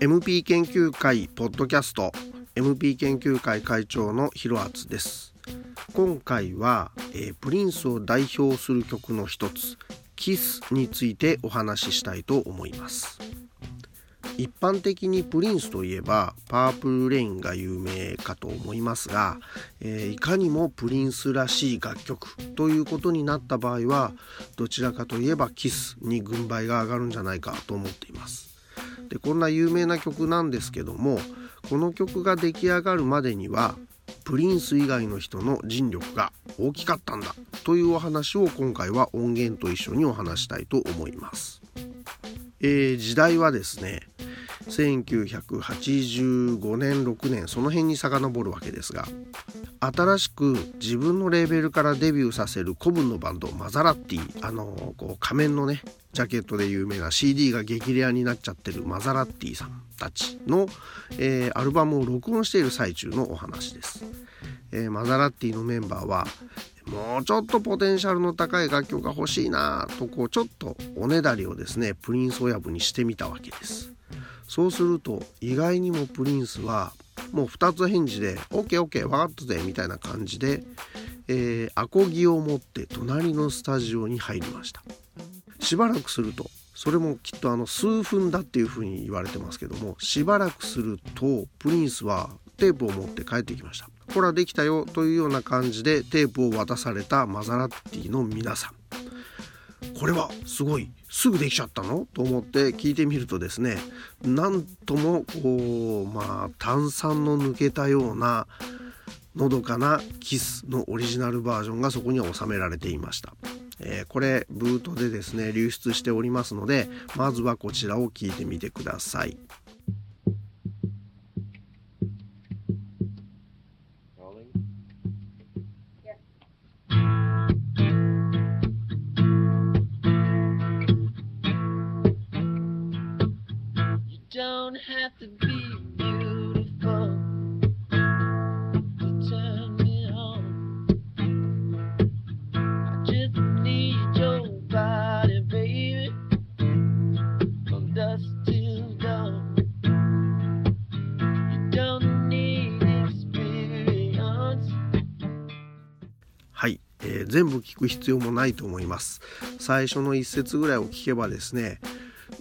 MP 研究会ポッドキャスト MP 研究会会長のひろあつです。今回は、えー、プリンスを代表する曲の一つキスについてお話ししたいと思います。一般的にプリンスといえばパープルレインが有名かと思いますが、えー、いかにもプリンスらしい楽曲ということになった場合はどちらかといえばキスに軍配が上がるんじゃないかと思っていますでこんな有名な曲なんですけどもこの曲が出来上がるまでにはプリンス以外の人の尽力が大きかったんだというお話を今回は音源と一緒にお話したいと思います。えー、時代はですね1985年6年その辺に遡るわけですが新しく自分のレーベルからデビューさせる古文のバンドマザラッティ。あのこう仮面のねジャケットで有名な CD が激レアになっちゃってるマザラッティさんたちの、えー、アルバムを録音している最中のお話です、えー、マザラッティのメンバーはもうちょっとポテンシャルの高い楽曲が欲しいなとこうちょっとおねだりをですねプリンス親分にしてみたわけです。そうすると意外にもプリンスはもう2つ返事で OKOK 分かったぜみたいな感じで、えー、アコギを持って隣のスタジオに入りました。しばらくするとそれもきっとあの数分だっていうふうに言われてますけどもしばらくするとプリンスはテープを持って帰ってきました。ほらできたよというような感じでテープを渡されたマザラッティの皆さん。これはすごいすぐできちゃったの？と思って聞いてみるとですねなんともこうまあ炭酸の抜けたようなのどかなキスのオリジナルバージョンがそこには収められていました、えー、これブートでですね流出しておりますのでまずはこちらを聞いてみてください。全部聞く必要もないと思います。最初の一節ぐらいを聞けばですね。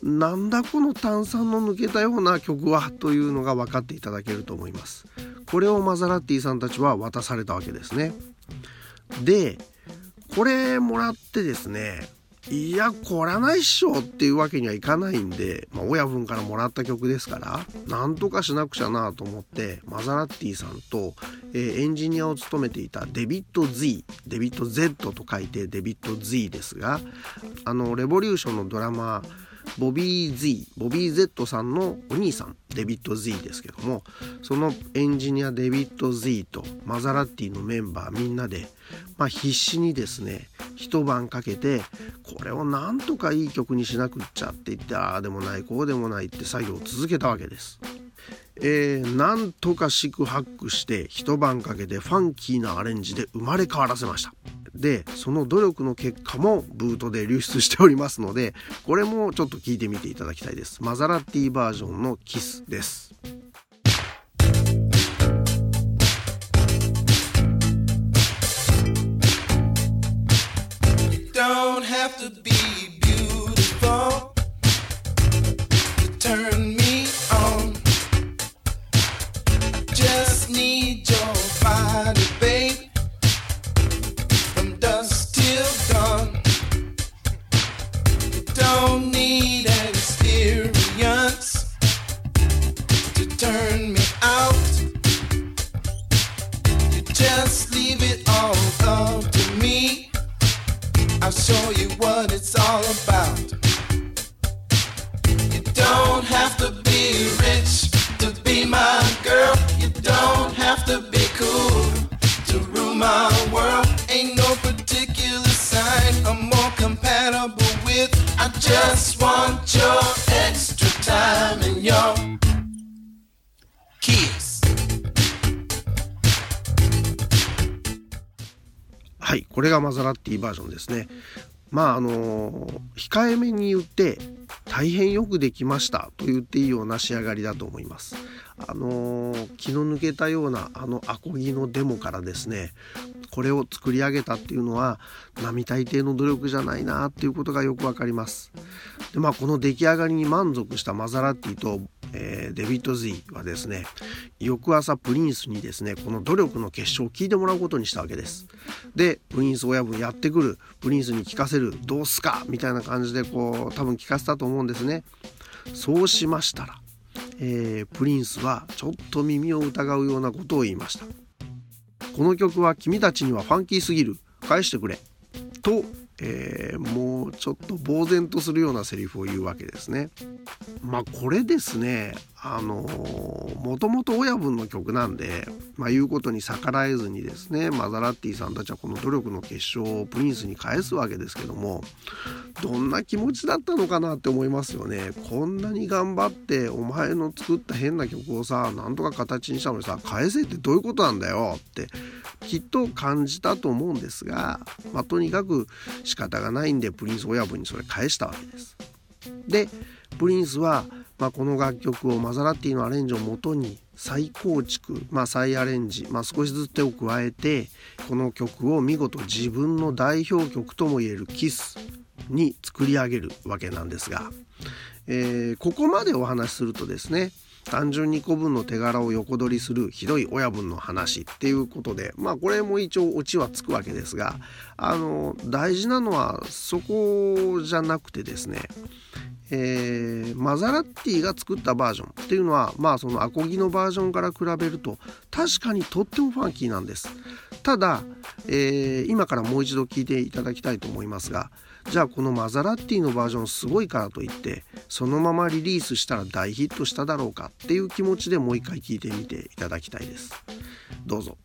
なんだこの炭酸の抜けたような曲はというのが分かっていただけると思いますこれをマザラッティさんたちは渡されたわけですねでこれもらってですねいやこらないっしょっていうわけにはいかないんで、まあ、親分からもらった曲ですからなんとかしなくちゃなと思ってマザラッティさんと、えー、エンジニアを務めていたデビット Z デビット Z と書いてデビット Z ですがあのレボリューションのドラマーボビー Z ボビー Z さんのお兄さんデビッド Z ですけどもそのエンジニアデビッド Z とマザラッティのメンバーみんなで、まあ、必死にですね一晩かけてこれをなんとかいい曲にしなくっちゃって言ってああでもないこうでもないって作業を続けたわけです。えー、なんとか四苦八苦して一晩かけてファンキーなアレンジで生まれ変わらせました。でその努力の結果もブートで流出しておりますのでこれもちょっと聞いてみていただきたいです。マザラティバージョンのキスです。Just leave it all up to me. I'll show you what it's all about. You don't have to be rich to be my girl. You don't have to be cool to rule my world. Ain't no particular sign I'm more compatible with. I just want your extra time and your kiss. はいこれがマザラッティバージョンですねまああの控えめに言って大変よくできましたと言っていいような仕上がりだと思います。あの気の抜けたようなあのアコギのデモからですねこれを作り上げたっていうのは並大抵の努力じゃないなっていうことがよくわかります。でまあこの出来上がりに満足したマザラッティとえー、デビッド・ Z はですね翌朝プリンスにですねこの努力の結晶を聞いてもらうことにしたわけです。でプリンス親分やってくる。プリンスに聞かせる。どうすか？みたいな感じでこう多分聞かせたと思うんですね。そうしましたら、えー、プリンスはちょっと耳を疑うようなことを言いました。この曲は君たちにはファンキーすぎる。返してくれ。とえー、もうちょっと呆然とするようなセリフを言うわけですね。まあこれですねあのもともと親分の曲なんで、まあ、言うことに逆らえずにですねマザラッティさんたちはこの努力の結晶をプリンスに返すわけですけどもどんな気持ちだったのかなって思いますよね。こんなに頑張ってお前の作った変な曲をさなんとか形にしたのにさ返せってどういうことなんだよってきっと感じたと思うんですが、まあ、とにかく仕方がないんでプリンス親分にそれ返したわけです。でプリンスは、まあ、この楽曲をマザラッティのアレンジをもとに再構築、まあ、再アレンジ、まあ、少しずつ手を加えてこの曲を見事自分の代表曲ともいえる「キスに作り上げるわけなんですが、えー、ここまでお話しするとですね単純に古文の手柄を横取りするひどい親分の話っていうことでまあこれも一応オチはつくわけですがあの大事なのはそこじゃなくてですねえー、マザラッティが作ったバージョンっていうのはまあそのアコギのバージョンから比べると確かにとってもファンキーなんです。ただ、えー、今からもう一度聞いていただきたいと思いますがじゃあこのマザラッティのバージョンすごいからといってそのままリリースしたら大ヒットしただろうかっていう気持ちでもう一回聞いてみていただきたいです。どうぞ。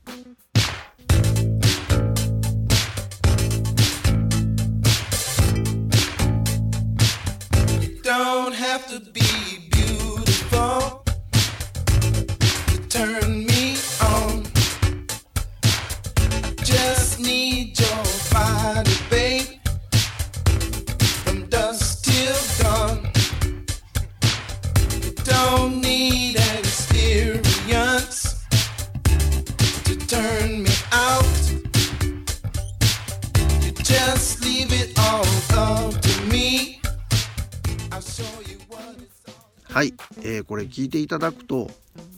Don't have to be え、これ聞いていただくと、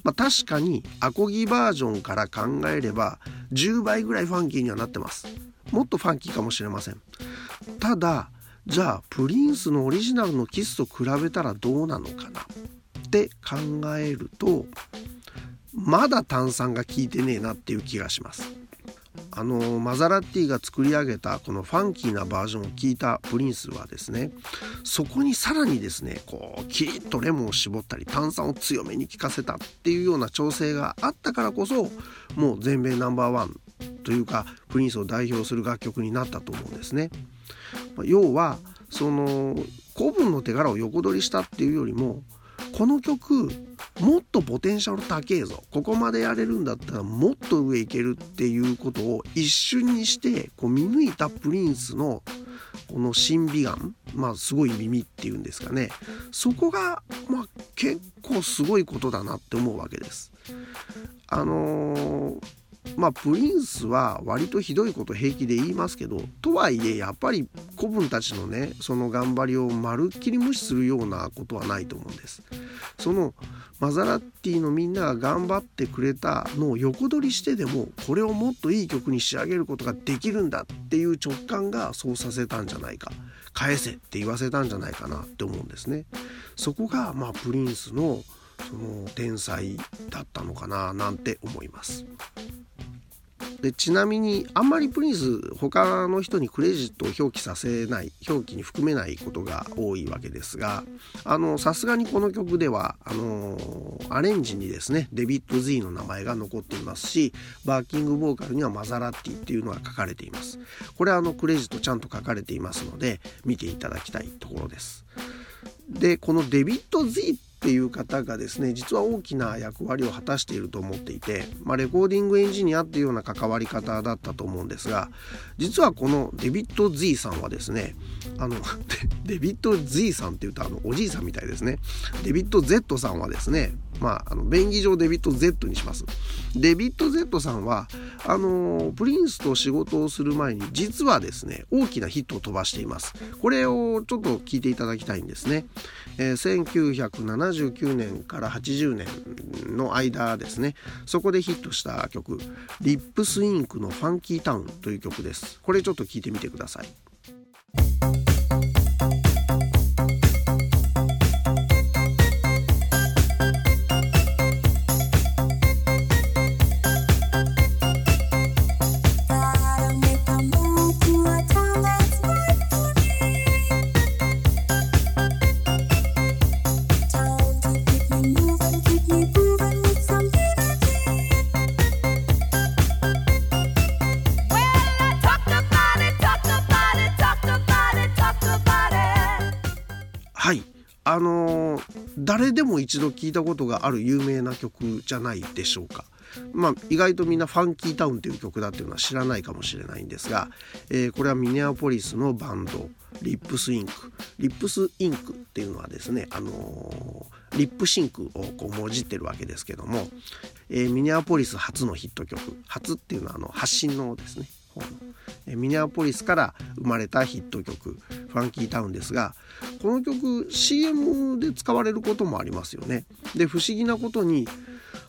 まあ、確かにアコギバージョンから考えれば10倍ぐらいファンキーにはなってます。もっとファンキーかもしれません。ただじゃあプリンスのオリジナルのキスと比べたらどうなのかな？って考えるとまだ炭酸が効いてねえなっていう気がします。あのマザラッティが作り上げたこのファンキーなバージョンを聞いたプリンスはですねそこにさらにですねこうキリッとレモンを絞ったり炭酸を強めに効かせたっていうような調整があったからこそもう全米ナンバーワンというかプリンスを代表する楽曲になったと思うんですね。要はその古文の手柄を横取りしたっていうよりもこの曲もっとポテンシャル高えぞここまでやれるんだったらもっと上いけるっていうことを一瞬にしてこう見抜いたプリンスのこの審美眼まあすごい耳っていうんですかねそこがまあ結構すごいことだなって思うわけです。あのーまあプリンスは割とひどいこと平気で言いますけどとはいえやっぱり子分たちのねその頑張りをまるっきり無視するようなことはないと思うんです。そのマザラッティのみんなが頑張ってくれたのを横取りしてでもこれをもっといい曲に仕上げることができるんだっていう直感がそうさせたんじゃないか返せって言わせたんじゃないかなって思うんですね。そこがまあプリンスのその天才だったのかななんて思います。でちなみにあんまりプリンス他の人にクレジットを表記させない表記に含めないことが多いわけですがさすがにこの曲ではあのアレンジにですねデビッド・ズイの名前が残っていますしバーキングボーカルにはマザラッティっていうのが書かれています。これはあのクレジットちゃんと書かれていますので見ていただきたいところです。でこのデビッド・ Z っていう方がですね実は大きな役割を果たしていると思っていて、まあ、レコーディングエンジニアっていうような関わり方だったと思うんですが実はこのデビッド・ Z さんはですねあの デビッド・ Z さんっていうとあのおじいさんみたいですね。デビッド・ Z さんはですねまあ、あの便宜上デビッド Z にします。デビッド Z さんはあのプリンスと仕事をする前に実はですね大きなヒットを飛ばしています。これをちょっと聞いていただきたいんですね。えー、1979年から80年の間ですねそこでヒットした曲「リップスインクのファンキータウン」という曲です。これちょっと聞いてみてください。あの誰でも一度聞いたことがある有名な曲じゃないでしょうか。まあ、意外とみんな「ファンキータウン」という曲だっていうのは知らないかもしれないんですが、えー、これはミネアポリスのバンドリップスインク。リップスインクっていうのはですね、あのー、リップシンクをこうもじってるわけですけども、えー、ミネアポリス発のヒット曲。発っていうのはあの発信のですね。ミネアポリスから生まれたヒット曲「ファンキータウン」ですがこの曲 CM で使われることもありますよね。で不思議なことに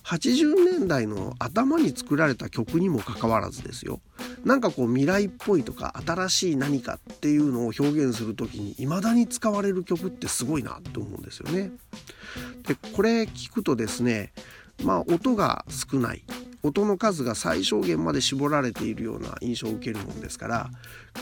80年代の頭に作られた曲にもかかわらずですよなんかこう未来っぽいとか新しい何かっていうのを表現する時に未だに使われる曲ってすごいなって思うんですよね。でこれ聞くとですねまあ音が少ない音の数が最小限まで絞られているような印象を受けるもんですから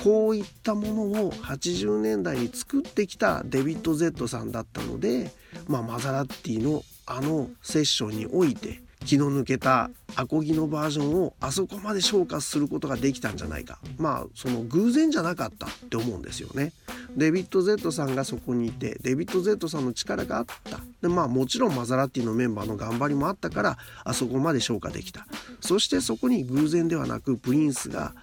こういったものを80年代に作ってきたデビッド・ゼットさんだったので、まあ、マザラッティのあのセッションにおいて気の抜けたアコギのバージョンをあそこまで昇華することができたんじゃないかまあその偶然じゃなかったって思うんですよね。デビッド・ゼットさんがそこにいてデビッド・ゼットさんの力があった。でまあもちろんマザラッティのメンバーの頑張りもあったからあそこまで昇華できた。そしてそこに偶然ではなくプリンスが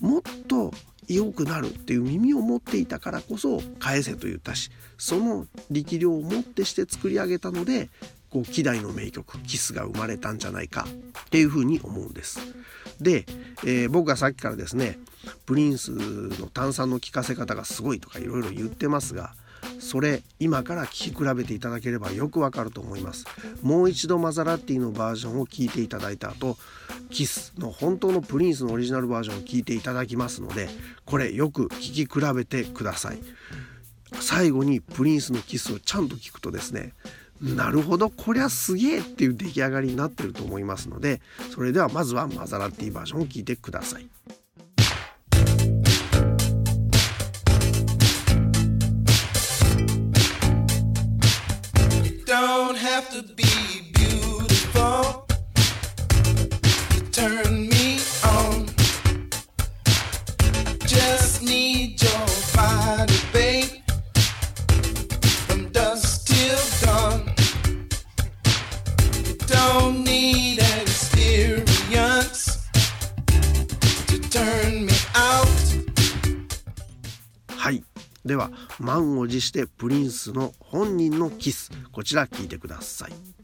もっと良くなるっていう耳を持っていたからこそ返せと言ったしその力量をもってして作り上げたのでこう希代の名曲キスが生まれたんじゃないかっていうふうに思うんです。で、えー、僕がさっきからですねプリンスの炭酸の効かせ方がすごいとかいろいろ言ってますがそれ今から聴き比べていただければよくわかると思いますもう一度マザラッティのバージョンを聴いていただいた後キスの本当のプリンスのオリジナルバージョンを聴いていただきますのでこれよく聴き比べてください最後にプリンスのキスをちゃんと聞くとですねなるほどこりゃすげえっていう出来上がりになってると思いますのでそれではまずはマザラッティバージョンを聞いてください。Don't have to be beautiful to turn me on. Just need your では満を持してプリンスの本人のキスこちら聞いてください。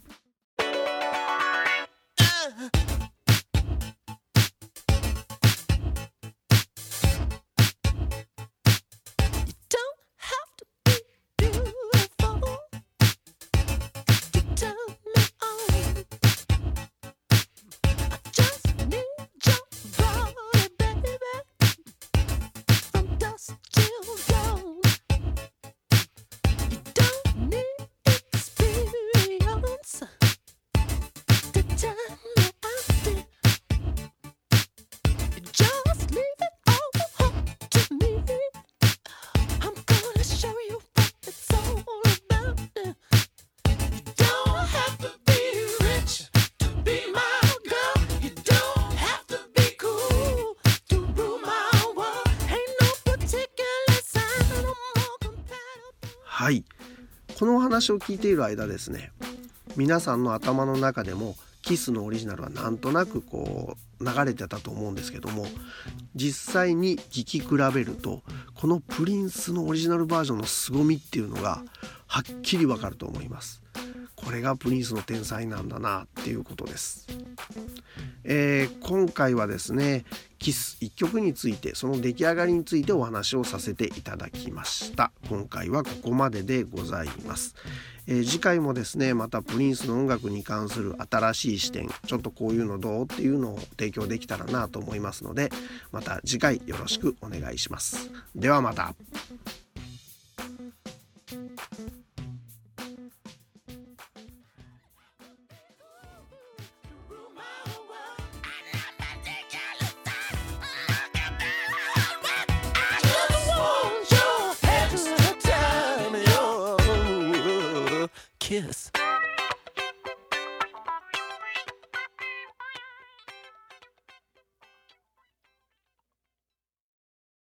話を聞いている間ですね皆さんの頭の中でもキスのオリジナルはなんとなくこう流れてたと思うんですけども実際に聴き比べるとこのプリンスのオリジナルバージョンの凄みっていうのがはっきりわかると思います。これがプリンスの天才なんだなっていうことです。えー、今回はですねキス1曲についてその出来上がりについてお話をさせていただきました。今回はここまででございます、えー、次回もですねまたプリンスの音楽に関する新しい視点ちょっとこういうのどうっていうのを提供できたらなと思いますのでまた次回よろしくお願いします。ではまた。